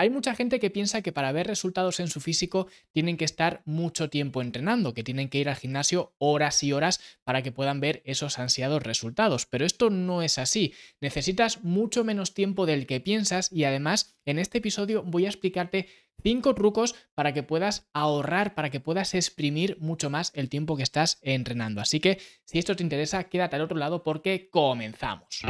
Hay mucha gente que piensa que para ver resultados en su físico tienen que estar mucho tiempo entrenando, que tienen que ir al gimnasio horas y horas para que puedan ver esos ansiados resultados, pero esto no es así. Necesitas mucho menos tiempo del que piensas y además en este episodio voy a explicarte cinco trucos para que puedas ahorrar, para que puedas exprimir mucho más el tiempo que estás entrenando. Así que si esto te interesa, quédate al otro lado porque comenzamos.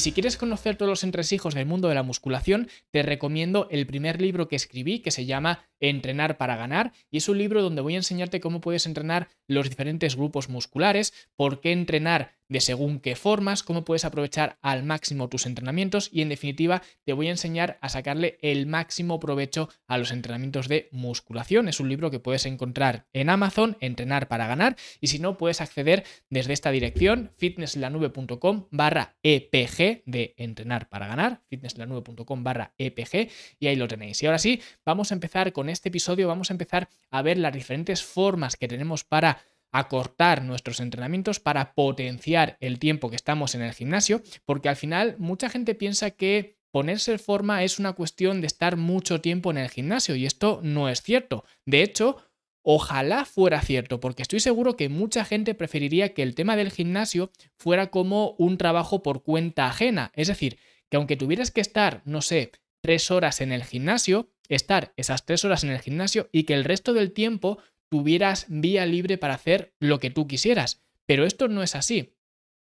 Y si quieres conocer todos los entresijos del mundo de la musculación, te recomiendo el primer libro que escribí que se llama Entrenar para ganar y es un libro donde voy a enseñarte cómo puedes entrenar los diferentes grupos musculares, por qué entrenar de según qué formas, cómo puedes aprovechar al máximo tus entrenamientos y en definitiva te voy a enseñar a sacarle el máximo provecho a los entrenamientos de musculación. Es un libro que puedes encontrar en Amazon, entrenar para ganar y si no puedes acceder desde esta dirección fitnesslanube.com barra EPG de entrenar para ganar, fitnesslanube.com barra EPG y ahí lo tenéis. Y ahora sí, vamos a empezar con este episodio, vamos a empezar a ver las diferentes formas que tenemos para acortar nuestros entrenamientos para potenciar el tiempo que estamos en el gimnasio, porque al final mucha gente piensa que ponerse en forma es una cuestión de estar mucho tiempo en el gimnasio y esto no es cierto. De hecho, ojalá fuera cierto, porque estoy seguro que mucha gente preferiría que el tema del gimnasio fuera como un trabajo por cuenta ajena, es decir, que aunque tuvieras que estar, no sé, tres horas en el gimnasio, estar esas tres horas en el gimnasio y que el resto del tiempo tuvieras vía libre para hacer lo que tú quisieras. Pero esto no es así.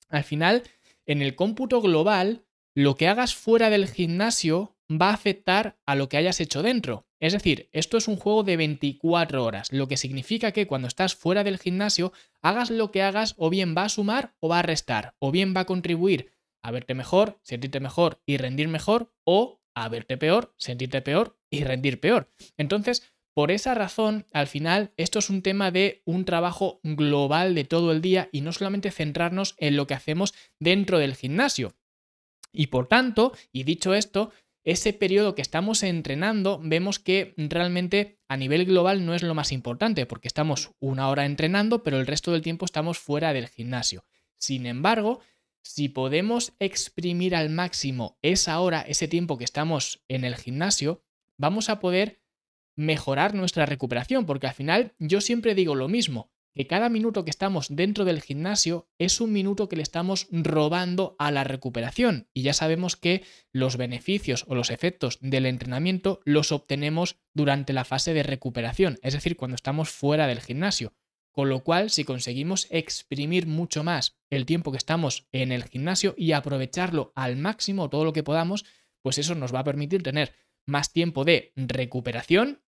Al final, en el cómputo global, lo que hagas fuera del gimnasio va a afectar a lo que hayas hecho dentro. Es decir, esto es un juego de 24 horas, lo que significa que cuando estás fuera del gimnasio, hagas lo que hagas o bien va a sumar o va a restar, o bien va a contribuir a verte mejor, sentirte mejor y rendir mejor, o a verte peor, sentirte peor y rendir peor. Entonces, por esa razón, al final, esto es un tema de un trabajo global de todo el día y no solamente centrarnos en lo que hacemos dentro del gimnasio. Y por tanto, y dicho esto, ese periodo que estamos entrenando, vemos que realmente a nivel global no es lo más importante, porque estamos una hora entrenando, pero el resto del tiempo estamos fuera del gimnasio. Sin embargo, si podemos exprimir al máximo esa hora, ese tiempo que estamos en el gimnasio, vamos a poder mejorar nuestra recuperación, porque al final yo siempre digo lo mismo, que cada minuto que estamos dentro del gimnasio es un minuto que le estamos robando a la recuperación y ya sabemos que los beneficios o los efectos del entrenamiento los obtenemos durante la fase de recuperación, es decir, cuando estamos fuera del gimnasio. Con lo cual, si conseguimos exprimir mucho más el tiempo que estamos en el gimnasio y aprovecharlo al máximo todo lo que podamos, pues eso nos va a permitir tener más tiempo de recuperación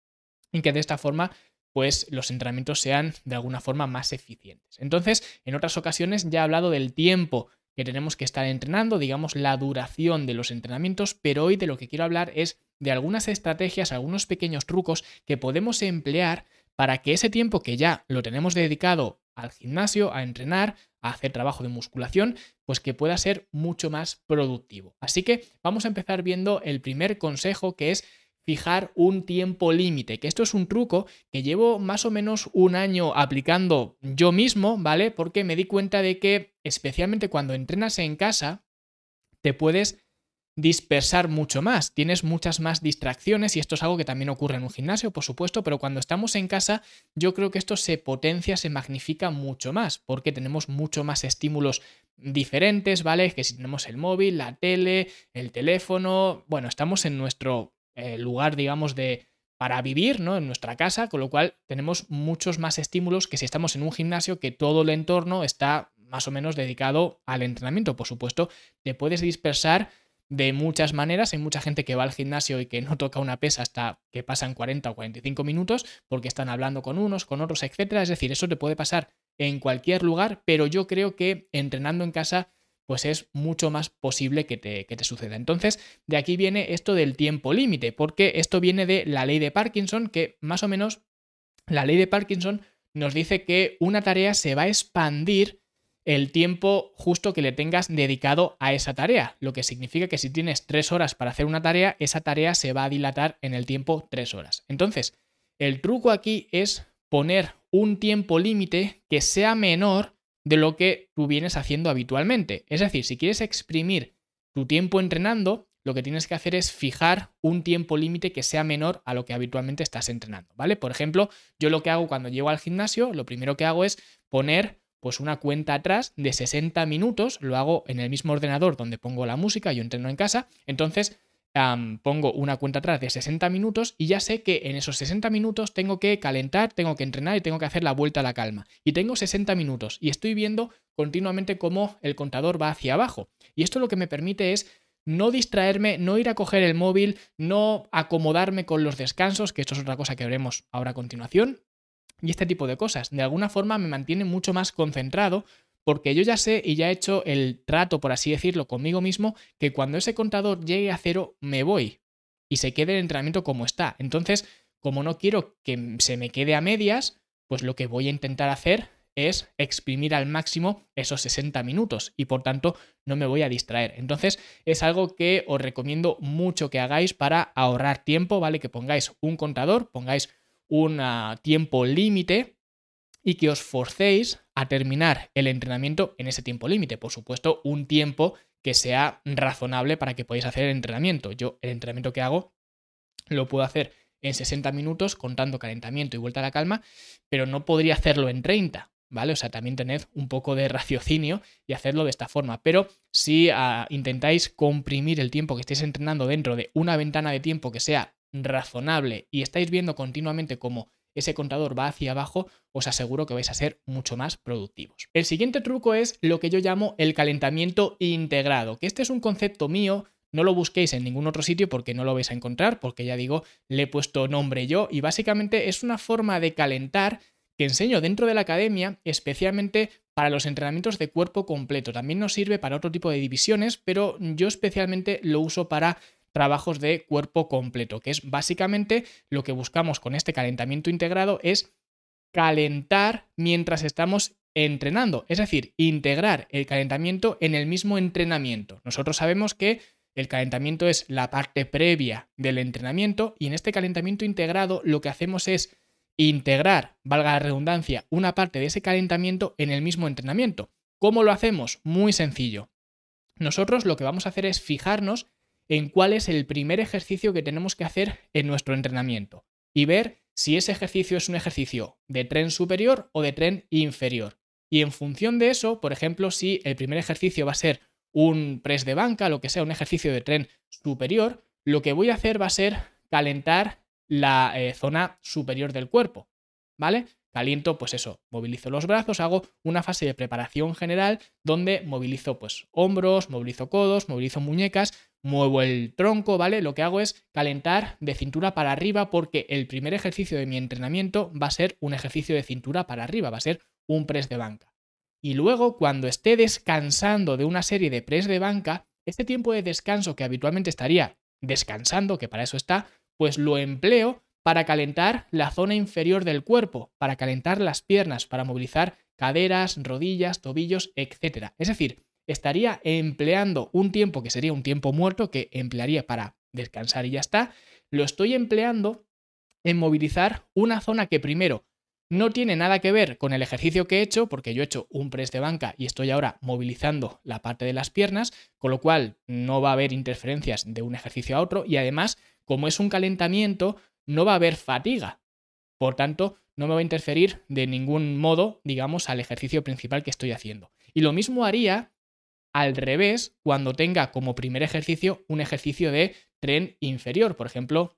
y que de esta forma pues los entrenamientos sean de alguna forma más eficientes. Entonces, en otras ocasiones ya he hablado del tiempo que tenemos que estar entrenando, digamos la duración de los entrenamientos, pero hoy de lo que quiero hablar es de algunas estrategias, algunos pequeños trucos que podemos emplear para que ese tiempo que ya lo tenemos dedicado al gimnasio, a entrenar, a hacer trabajo de musculación, pues que pueda ser mucho más productivo. Así que vamos a empezar viendo el primer consejo que es fijar un tiempo límite, que esto es un truco que llevo más o menos un año aplicando yo mismo, ¿vale? Porque me di cuenta de que especialmente cuando entrenas en casa, te puedes dispersar mucho más, tienes muchas más distracciones y esto es algo que también ocurre en un gimnasio, por supuesto, pero cuando estamos en casa yo creo que esto se potencia, se magnifica mucho más, porque tenemos mucho más estímulos diferentes, ¿vale? Que si tenemos el móvil, la tele, el teléfono, bueno, estamos en nuestro eh, lugar, digamos, de para vivir, ¿no? En nuestra casa, con lo cual tenemos muchos más estímulos que si estamos en un gimnasio que todo el entorno está más o menos dedicado al entrenamiento. Por supuesto, te puedes dispersar de muchas maneras. Hay mucha gente que va al gimnasio y que no toca una pesa hasta que pasan 40 o 45 minutos porque están hablando con unos, con otros, etcétera. Es decir, eso te puede pasar en cualquier lugar, pero yo creo que entrenando en casa pues es mucho más posible que te, que te suceda. Entonces, de aquí viene esto del tiempo límite, porque esto viene de la ley de Parkinson, que más o menos la ley de Parkinson nos dice que una tarea se va a expandir el tiempo justo que le tengas dedicado a esa tarea, lo que significa que si tienes tres horas para hacer una tarea, esa tarea se va a dilatar en el tiempo tres horas. Entonces, el truco aquí es poner un tiempo límite que sea menor de lo que tú vienes haciendo habitualmente. Es decir, si quieres exprimir tu tiempo entrenando, lo que tienes que hacer es fijar un tiempo límite que sea menor a lo que habitualmente estás entrenando, ¿vale? Por ejemplo, yo lo que hago cuando llego al gimnasio, lo primero que hago es poner pues una cuenta atrás de 60 minutos, lo hago en el mismo ordenador donde pongo la música, yo entreno en casa, entonces pongo una cuenta atrás de 60 minutos y ya sé que en esos 60 minutos tengo que calentar, tengo que entrenar y tengo que hacer la vuelta a la calma. Y tengo 60 minutos y estoy viendo continuamente cómo el contador va hacia abajo. Y esto lo que me permite es no distraerme, no ir a coger el móvil, no acomodarme con los descansos, que esto es otra cosa que veremos ahora a continuación, y este tipo de cosas. De alguna forma me mantiene mucho más concentrado porque yo ya sé y ya he hecho el trato, por así decirlo, conmigo mismo, que cuando ese contador llegue a cero me voy y se quede el entrenamiento como está. Entonces, como no quiero que se me quede a medias, pues lo que voy a intentar hacer es exprimir al máximo esos 60 minutos y por tanto no me voy a distraer. Entonces es algo que os recomiendo mucho que hagáis para ahorrar tiempo, ¿vale? Que pongáis un contador, pongáis un ah, tiempo límite y que os forcéis a terminar el entrenamiento en ese tiempo límite. Por supuesto, un tiempo que sea razonable para que podáis hacer el entrenamiento. Yo el entrenamiento que hago lo puedo hacer en 60 minutos contando calentamiento y vuelta a la calma, pero no podría hacerlo en 30. ¿vale? O sea, también tened un poco de raciocinio y hacerlo de esta forma. Pero si ah, intentáis comprimir el tiempo que estéis entrenando dentro de una ventana de tiempo que sea razonable y estáis viendo continuamente cómo ese contador va hacia abajo, os aseguro que vais a ser mucho más productivos. El siguiente truco es lo que yo llamo el calentamiento integrado, que este es un concepto mío, no lo busquéis en ningún otro sitio porque no lo vais a encontrar, porque ya digo, le he puesto nombre yo y básicamente es una forma de calentar que enseño dentro de la academia, especialmente para los entrenamientos de cuerpo completo. También nos sirve para otro tipo de divisiones, pero yo especialmente lo uso para trabajos de cuerpo completo, que es básicamente lo que buscamos con este calentamiento integrado es calentar mientras estamos entrenando, es decir, integrar el calentamiento en el mismo entrenamiento. Nosotros sabemos que el calentamiento es la parte previa del entrenamiento y en este calentamiento integrado lo que hacemos es integrar, valga la redundancia, una parte de ese calentamiento en el mismo entrenamiento. ¿Cómo lo hacemos? Muy sencillo. Nosotros lo que vamos a hacer es fijarnos en cuál es el primer ejercicio que tenemos que hacer en nuestro entrenamiento y ver si ese ejercicio es un ejercicio de tren superior o de tren inferior. Y en función de eso, por ejemplo, si el primer ejercicio va a ser un press de banca, lo que sea, un ejercicio de tren superior, lo que voy a hacer va a ser calentar la eh, zona superior del cuerpo, ¿vale? Caliento, pues eso, movilizo los brazos, hago una fase de preparación general donde movilizo pues hombros, movilizo codos, movilizo muñecas, muevo el tronco, ¿vale? Lo que hago es calentar de cintura para arriba porque el primer ejercicio de mi entrenamiento va a ser un ejercicio de cintura para arriba, va a ser un press de banca. Y luego, cuando esté descansando de una serie de press de banca, este tiempo de descanso que habitualmente estaría descansando, que para eso está, pues lo empleo para calentar la zona inferior del cuerpo, para calentar las piernas, para movilizar caderas, rodillas, tobillos, etc. Es decir, estaría empleando un tiempo que sería un tiempo muerto que emplearía para descansar y ya está, lo estoy empleando en movilizar una zona que primero no tiene nada que ver con el ejercicio que he hecho, porque yo he hecho un press de banca y estoy ahora movilizando la parte de las piernas, con lo cual no va a haber interferencias de un ejercicio a otro y además, como es un calentamiento, no va a haber fatiga. Por tanto, no me va a interferir de ningún modo, digamos, al ejercicio principal que estoy haciendo. Y lo mismo haría al revés cuando tenga como primer ejercicio un ejercicio de tren inferior, por ejemplo,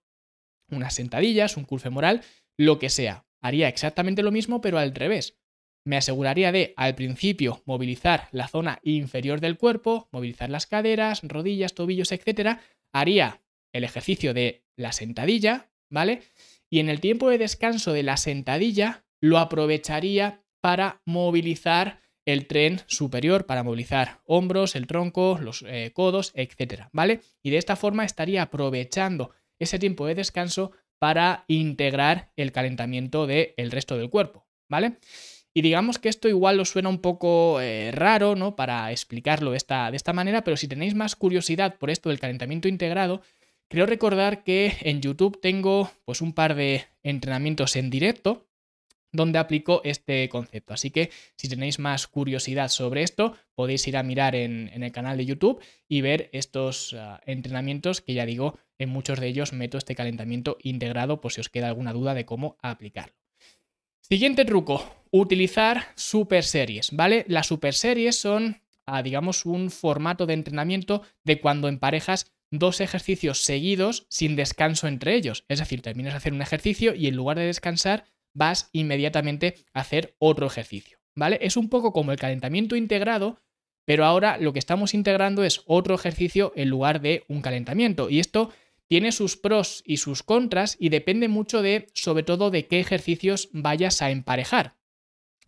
unas sentadillas, un curl femoral, lo que sea. Haría exactamente lo mismo, pero al revés. Me aseguraría de, al principio, movilizar la zona inferior del cuerpo, movilizar las caderas, rodillas, tobillos, etc. Haría el ejercicio de la sentadilla, ¿vale? Y en el tiempo de descanso de la sentadilla lo aprovecharía para movilizar el tren superior, para movilizar hombros, el tronco, los eh, codos, etc. ¿Vale? Y de esta forma estaría aprovechando ese tiempo de descanso para integrar el calentamiento del resto del cuerpo, ¿vale? Y digamos que esto igual os suena un poco eh, raro, ¿no? Para explicarlo de esta, de esta manera, pero si tenéis más curiosidad por esto del calentamiento integrado, creo recordar que en YouTube tengo pues un par de entrenamientos en directo donde aplico este concepto. Así que si tenéis más curiosidad sobre esto, podéis ir a mirar en, el canal de YouTube y ver estos ah, entrenamientos que ya digo, en muchos de ellos meto este calentamiento integrado por si os queda alguna duda de cómo aplicarlo. Siguiente truco, utilizar super series, ¿vale? Las super series son, ah, digamos, un formato de entrenamiento de cuando emparejas dos ejercicios seguidos sin descanso entre ellos. Es decir, terminas de hacer un ejercicio y en lugar de descansar, vas inmediatamente a hacer otro ejercicio, ¿vale? Es un poco como el calentamiento integrado, pero ahora lo que estamos integrando es otro ejercicio en lugar de un calentamiento. Y esto tiene sus pros y sus contras y depende mucho de, sobre todo, de qué ejercicios vayas a emparejar.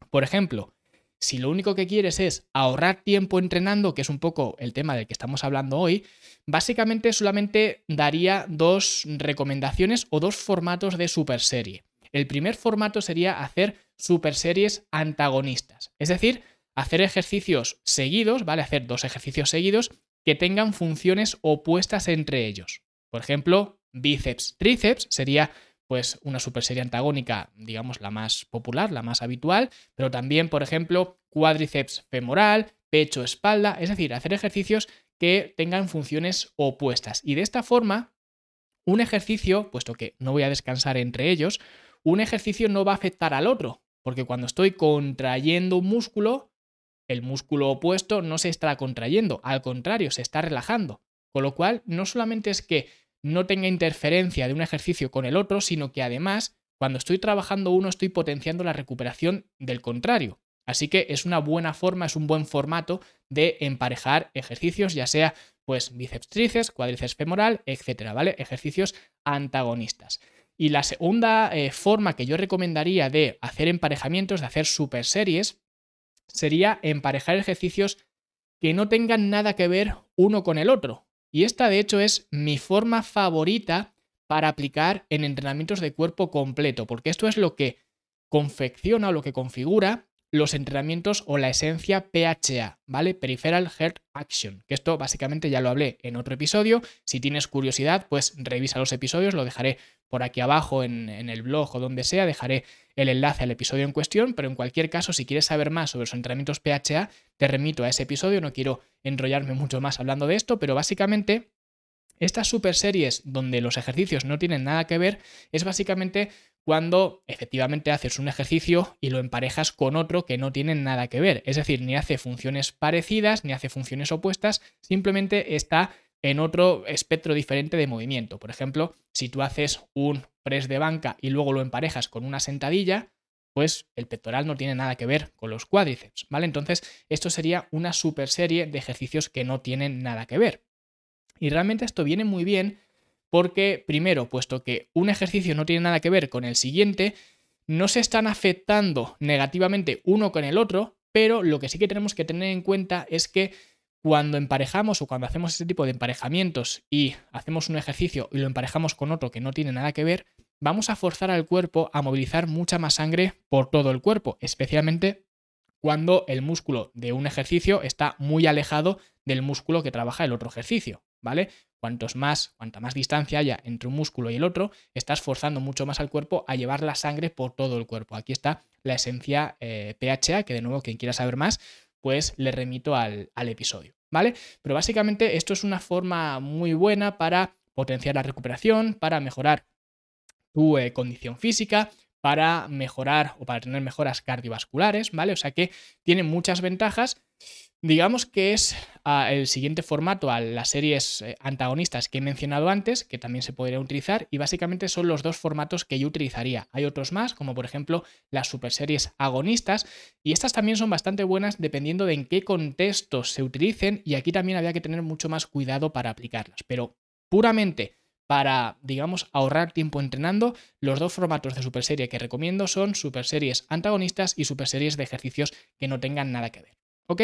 Por ejemplo, si lo único que quieres es ahorrar tiempo entrenando, que es un poco el tema del que estamos hablando hoy, básicamente solamente daría dos recomendaciones o dos formatos de super serie. El primer formato sería hacer super series antagonistas, es decir, hacer ejercicios seguidos, ¿vale? Hacer dos ejercicios seguidos que tengan funciones opuestas entre ellos. Por ejemplo, bíceps, tríceps sería pues una super serie antagónica, digamos, la más popular, la más habitual, pero también, por ejemplo, cuádriceps femoral, pecho, espalda, es decir, hacer ejercicios que tengan funciones opuestas. Y de esta forma, un ejercicio, puesto que no voy a descansar entre ellos, un ejercicio no va a afectar al otro, porque cuando estoy contrayendo un músculo, el músculo opuesto no se está contrayendo, al contrario, se está relajando. Con lo cual, no solamente es que no tenga interferencia de un ejercicio con el otro, sino que además, cuando estoy trabajando uno, estoy potenciando la recuperación del contrario. Así que es una buena forma, es un buen formato de emparejar ejercicios, ya sea pues bíceps tríceps, cuádriceps femoral, etcétera, ¿vale? Ejercicios antagonistas. Y la segunda eh, forma que yo recomendaría de hacer emparejamientos, de hacer super series, sería emparejar ejercicios que no tengan nada que ver uno con el otro. Y esta de hecho es mi forma favorita para aplicar en entrenamientos de cuerpo completo, porque esto es lo que confecciona o lo que configura los entrenamientos o la esencia PHA, ¿vale? Peripheral Heart Action, que esto básicamente ya lo hablé en otro episodio. Si tienes curiosidad, pues revisa los episodios, lo dejaré por aquí abajo en, en, el blog o donde sea, dejaré el enlace al episodio en cuestión, pero en cualquier caso, si quieres saber más sobre los entrenamientos PHA, te remito a ese episodio, no quiero enrollarme mucho más hablando de esto, pero básicamente estas super series donde los ejercicios no tienen nada que ver es básicamente cuando efectivamente haces un ejercicio y lo emparejas con otro que no tienen nada que ver. Es decir, ni hace funciones parecidas ni hace funciones opuestas, simplemente está en otro espectro diferente de movimiento. Por ejemplo, si tú haces un press de banca y luego lo emparejas con una sentadilla, pues el pectoral no tiene nada que ver con los cuádriceps, ¿vale? Entonces, esto sería una super serie de ejercicios que no tienen nada que ver. Y realmente esto viene muy bien porque, primero, puesto que un ejercicio no tiene nada que ver con el siguiente, no se están afectando negativamente uno con el otro, pero lo que sí que tenemos que tener en cuenta es que cuando emparejamos o cuando hacemos este tipo de emparejamientos y hacemos un ejercicio y lo emparejamos con otro que no tiene nada que ver, vamos a forzar al cuerpo a movilizar mucha más sangre por todo el cuerpo, especialmente cuando el músculo de un ejercicio está muy alejado del músculo que trabaja el otro ejercicio, ¿vale? Cuantos más, cuanta más distancia haya entre un músculo y el otro, estás forzando mucho más al cuerpo a llevar la sangre por todo el cuerpo. Aquí está la esencia eh, PHA, que de nuevo, quien quiera saber más, pues le remito al, al episodio, ¿vale? Pero básicamente esto es una forma muy buena para potenciar la recuperación, para mejorar tu eh, condición física, para mejorar o para tener mejoras cardiovasculares, ¿vale? O sea que tiene muchas ventajas. Digamos que es ah, el siguiente formato a las series eh, antagonistas que he mencionado antes, que también se podría utilizar, y básicamente son los dos formatos que yo utilizaría. Hay otros más, como por ejemplo las super series agonistas, y estas también son bastante buenas dependiendo de en qué contexto se utilicen, y aquí también había que tener mucho más cuidado para aplicarlas. Pero puramente para, digamos, ahorrar tiempo entrenando, los dos formatos de super serie que recomiendo son super series antagonistas y super series de ejercicios que no tengan nada que ver. ¿Ok?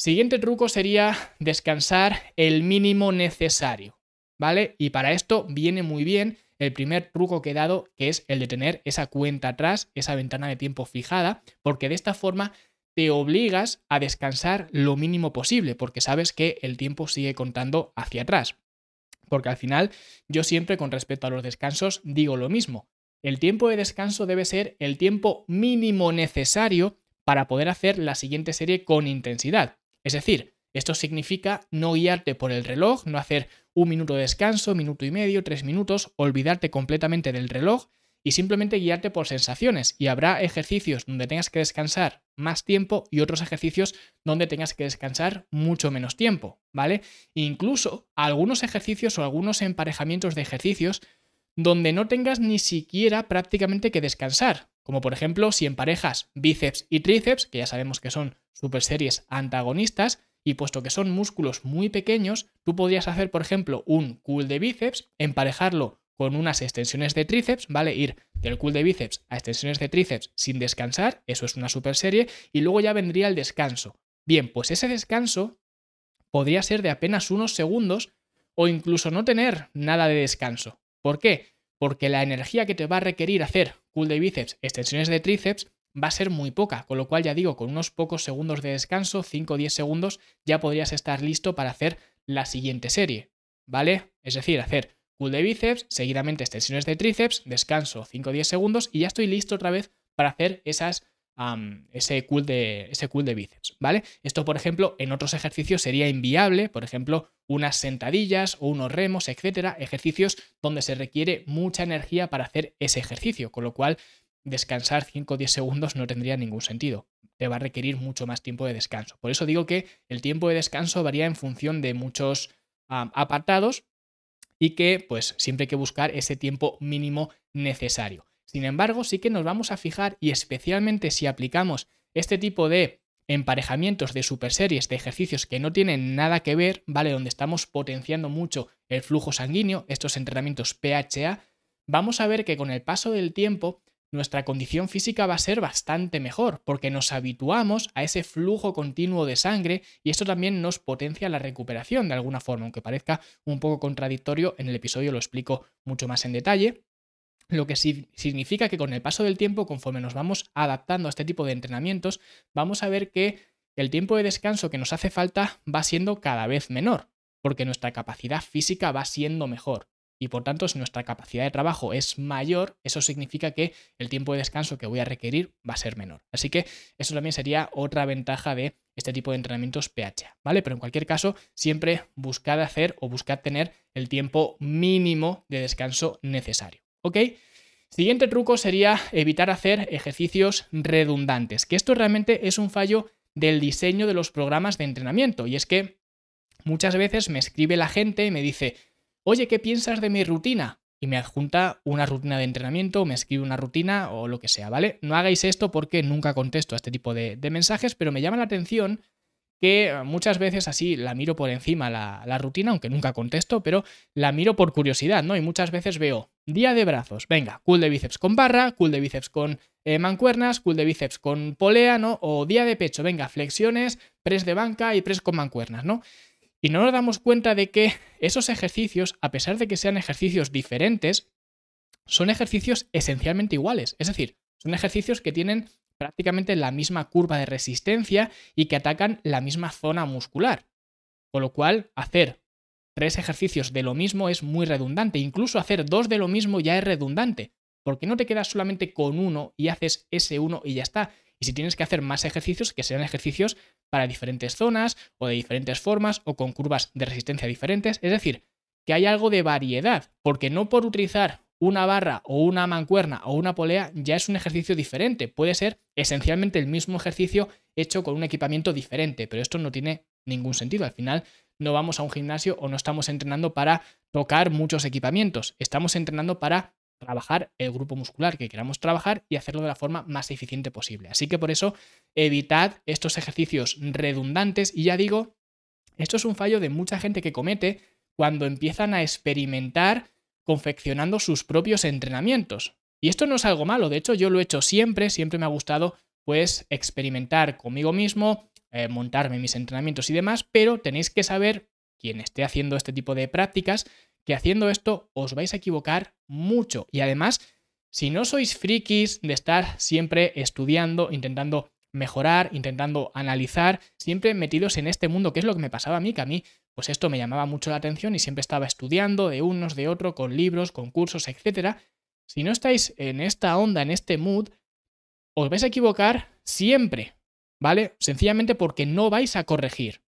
Siguiente truco sería descansar el mínimo necesario, ¿vale? Y para esto viene muy bien el primer truco que he dado, que es el de tener esa cuenta atrás, esa ventana de tiempo fijada, porque de esta forma te obligas a descansar lo mínimo posible, porque sabes que el tiempo sigue contando hacia atrás. Porque al final yo siempre con respecto a los descansos digo lo mismo. El tiempo de descanso debe ser el tiempo mínimo necesario para poder hacer la siguiente serie con intensidad. Es decir, esto significa no guiarte por el reloj, no hacer un minuto de descanso, minuto y medio, tres minutos, olvidarte completamente del reloj y simplemente guiarte por sensaciones. Y habrá ejercicios donde tengas que descansar más tiempo y otros ejercicios donde tengas que descansar mucho menos tiempo, ¿vale? incluso algunos ejercicios o algunos emparejamientos de ejercicios donde no tengas ni siquiera prácticamente que descansar. Como por ejemplo si emparejas bíceps y tríceps, que ya sabemos que son super series antagonistas, y puesto que son músculos muy pequeños, tú podrías hacer, por ejemplo, un cool de bíceps, emparejarlo con unas extensiones de tríceps, ¿vale? Ir del cool de bíceps a extensiones de tríceps sin descansar, eso es una super serie, y luego ya vendría el descanso. Bien, pues ese descanso podría ser de apenas unos segundos o incluso no tener nada de descanso. ¿Por qué? Porque la energía que te va a requerir hacer cool de bíceps, extensiones de tríceps, va a ser muy poca, con lo cual ya digo, con unos pocos segundos de descanso, 5 o 10 segundos, ya podrías estar listo para hacer la siguiente serie, ¿vale? Es decir, hacer cool de bíceps, seguidamente extensiones de tríceps, descanso 5 o 10 segundos y ya estoy listo otra vez para hacer esas, ese, cool de, ese cool de bíceps, ¿vale? Esto, por ejemplo, en otros ejercicios sería inviable, por ejemplo, unas sentadillas o unos remos, etcétera, ejercicios donde se requiere mucha energía para hacer ese ejercicio, con lo cual descansar 5 o 10 segundos no tendría ningún sentido. Te va a requerir mucho más tiempo de descanso. Por eso digo que el tiempo de descanso varía en función de muchos apartados y que pues siempre hay que buscar ese tiempo mínimo necesario. Sin embargo, sí que nos vamos a fijar y especialmente si aplicamos este tipo de emparejamientos de super series de ejercicios que no tienen nada que ver, ¿vale? Donde estamos potenciando mucho el flujo sanguíneo, estos entrenamientos PHA, vamos a ver que con el paso del tiempo nuestra condición física va a ser bastante mejor, porque nos habituamos a ese flujo continuo de sangre y esto también nos potencia la recuperación de alguna forma, aunque parezca un poco contradictorio, en el episodio lo explico mucho más en detalle. Lo que significa que con el paso del tiempo, conforme nos vamos adaptando a este tipo de entrenamientos, vamos a ver que el tiempo de descanso que nos hace falta va siendo cada vez menor, porque nuestra capacidad física va siendo mejor y por tanto si nuestra capacidad de trabajo es mayor, eso significa que el tiempo de descanso que voy a requerir va a ser menor. Así que eso también sería otra ventaja de este tipo de entrenamientos PHA, ¿vale? Pero en cualquier caso, siempre buscad hacer o buscad tener el tiempo mínimo de descanso necesario, ¿ok? Siguiente truco sería evitar hacer ejercicios redundantes, que esto realmente es un fallo del diseño de los programas de entrenamiento y es que muchas veces me escribe la gente y me dice, oye, ¿qué piensas de mi rutina? Y me adjunta una rutina de entrenamiento, me escribe una rutina o lo que sea, ¿vale? No hagáis esto porque nunca contesto a este tipo de, mensajes, pero me llama la atención que muchas veces así la miro por encima la, rutina, aunque nunca contesto, pero la miro por curiosidad, ¿no? Y muchas veces veo día de brazos, venga, cool de bíceps con barra, cool de bíceps con eh, mancuernas, cool de bíceps con polea, ¿no? O día de pecho, venga, flexiones, press de banca y press con mancuernas, ¿no? Y no nos damos cuenta de que esos ejercicios, a pesar de que sean ejercicios diferentes, son ejercicios esencialmente iguales. Es decir, son ejercicios que tienen prácticamente la misma curva de resistencia y que atacan la misma zona muscular. Con lo cual, hacer tres ejercicios de lo mismo es muy redundante. Incluso hacer dos de lo mismo ya es redundante. Porque no te quedas solamente con uno y haces ese uno y ya está. Y si tienes que hacer más ejercicios, que sean ejercicios para diferentes zonas o de diferentes formas o con curvas de resistencia diferentes. Es decir, que hay algo de variedad, porque no por utilizar una barra o una mancuerna o una polea ya es un ejercicio diferente. Puede ser esencialmente el mismo ejercicio hecho con un equipamiento diferente, pero esto no tiene ningún sentido. Al final no vamos a un gimnasio o no estamos entrenando para tocar muchos equipamientos, estamos entrenando para trabajar el grupo muscular que queramos trabajar y hacerlo de la forma más eficiente posible. Así que por eso evitad estos ejercicios redundantes y ya digo, esto es un fallo de mucha gente que comete cuando empiezan a experimentar confeccionando sus propios entrenamientos. Y esto no es algo malo, de hecho yo lo he hecho siempre, siempre me ha gustado pues experimentar conmigo mismo, eh, montarme mis entrenamientos y demás, pero tenéis que saber, quien esté haciendo este tipo de prácticas, que haciendo esto os vais a equivocar mucho. Y además, si no sois frikis de estar siempre estudiando, intentando mejorar, intentando analizar, siempre metidos en este mundo, que es lo que me pasaba a mí, que a mí, pues esto me llamaba mucho la atención y siempre estaba estudiando de unos, de otro, con libros, con cursos, etc. Si no estáis en esta onda, en este mood, os vais a equivocar siempre, ¿vale? Sencillamente porque no vais a corregir.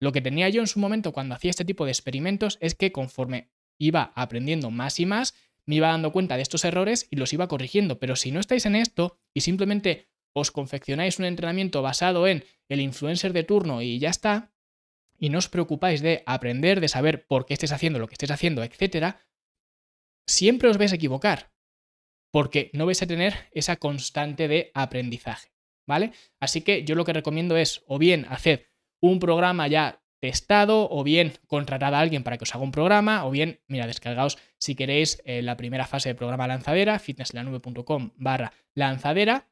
Lo que tenía yo en su momento cuando hacía este tipo de experimentos es que conforme iba aprendiendo más y más, me iba dando cuenta de estos errores y los iba corrigiendo. Pero si no estáis en esto y simplemente os confeccionáis un entrenamiento basado en el influencer de turno y ya está, y no os preocupáis de aprender, de saber por qué estés haciendo lo que estés haciendo, etcétera, siempre os vais a equivocar, porque no vais a tener esa constante de aprendizaje, ¿vale? Así que yo lo que recomiendo es o bien hacer un programa ya testado o bien contratad a alguien para que os haga un programa o bien, mira, descargaos si queréis eh, la primera fase del programa lanzadera, fitnesslanube.com barra lanzadera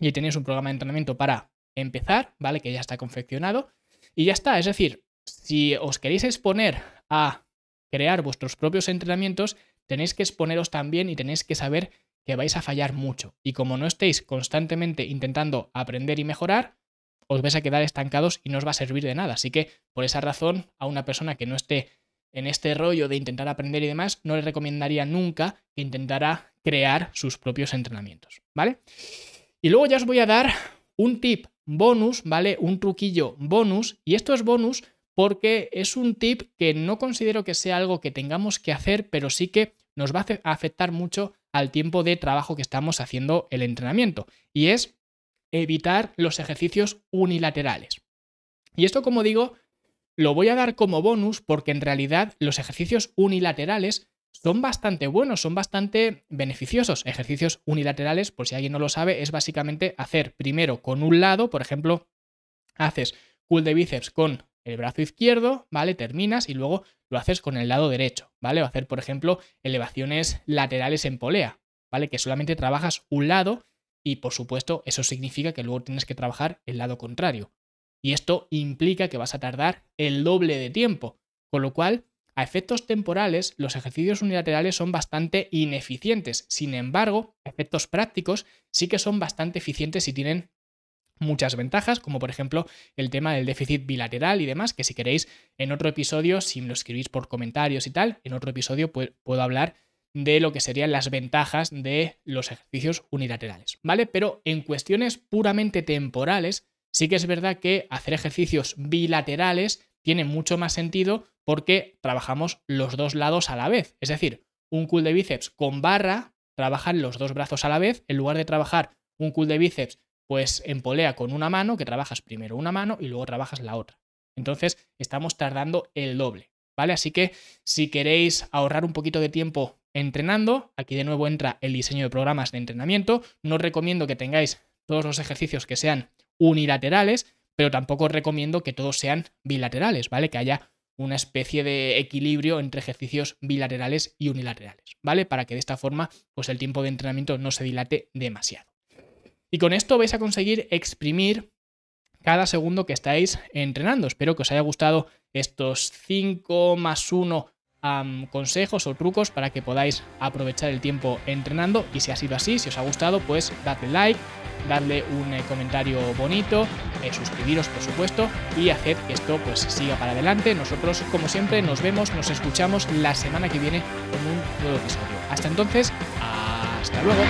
y ahí tenéis un programa de entrenamiento para empezar, ¿vale? Que ya está confeccionado y ya está. Es decir, si os queréis exponer a crear vuestros propios entrenamientos, tenéis que exponeros también y tenéis que saber que vais a fallar mucho. Y como no estéis constantemente intentando aprender y mejorar, os vais a quedar estancados y no os va a servir de nada. Así que por esa razón, a una persona que no esté en este rollo de intentar aprender y demás, no le recomendaría nunca que intentara crear sus propios entrenamientos, ¿vale? Y luego ya os voy a dar un tip bonus, ¿vale? Un truquillo bonus. Y esto es bonus porque es un tip que no considero que sea algo que tengamos que hacer, pero sí que nos va a afectar mucho al tiempo de trabajo que estamos haciendo el entrenamiento. Y es evitar los ejercicios unilaterales. Y esto, como digo, lo voy a dar como bonus porque en realidad los ejercicios unilaterales son bastante buenos, son bastante beneficiosos. Ejercicios unilaterales, por si alguien no lo sabe, es básicamente hacer primero con un lado, por ejemplo, haces cool de bíceps con el brazo izquierdo, ¿vale? Terminas y luego lo haces con el lado derecho, ¿vale? O hacer, por ejemplo, elevaciones laterales en polea, ¿vale? Que solamente trabajas un lado y por supuesto eso significa que luego tienes que trabajar el lado contrario. Y esto implica que vas a tardar el doble de tiempo, con lo cual a efectos temporales los ejercicios unilaterales son bastante ineficientes. Sin embargo, a efectos prácticos sí que son bastante eficientes y tienen muchas ventajas, como por ejemplo el tema del déficit bilateral y demás, que si queréis en otro episodio, si me lo escribís por comentarios y tal, en otro episodio puedo hablar de lo que serían las ventajas de los ejercicios unilaterales, ¿vale? Pero en cuestiones puramente temporales, sí que es verdad que hacer ejercicios bilaterales tiene mucho más sentido porque trabajamos los dos lados a la vez. Es decir, un cool de bíceps con barra trabajan los dos brazos a la vez, en lugar de trabajar un cool de bíceps pues en polea con una mano, que trabajas primero una mano y luego trabajas la otra. Entonces estamos tardando el doble, ¿vale? Así que si queréis ahorrar un poquito de tiempo entrenando. Aquí de nuevo entra el diseño de programas de entrenamiento. No os recomiendo que tengáis todos los ejercicios que sean unilaterales, pero tampoco recomiendo que todos sean bilaterales, ¿vale? Que haya una especie de equilibrio entre ejercicios bilaterales y unilaterales, ¿vale? Para que de esta forma, pues el tiempo de entrenamiento no se dilate demasiado. Y con esto vais a conseguir exprimir cada segundo que estáis entrenando. Espero que os haya gustado estos 5 más 1 consejos o trucos para que podáis aprovechar el tiempo entrenando y si ha sido así, si os ha gustado, pues dadle like, dadle un eh, comentario bonito, eh, suscribiros por supuesto y haced que esto pues siga para adelante. Nosotros como siempre nos vemos, nos escuchamos la semana que viene con un nuevo episodio. Hasta entonces, hasta luego.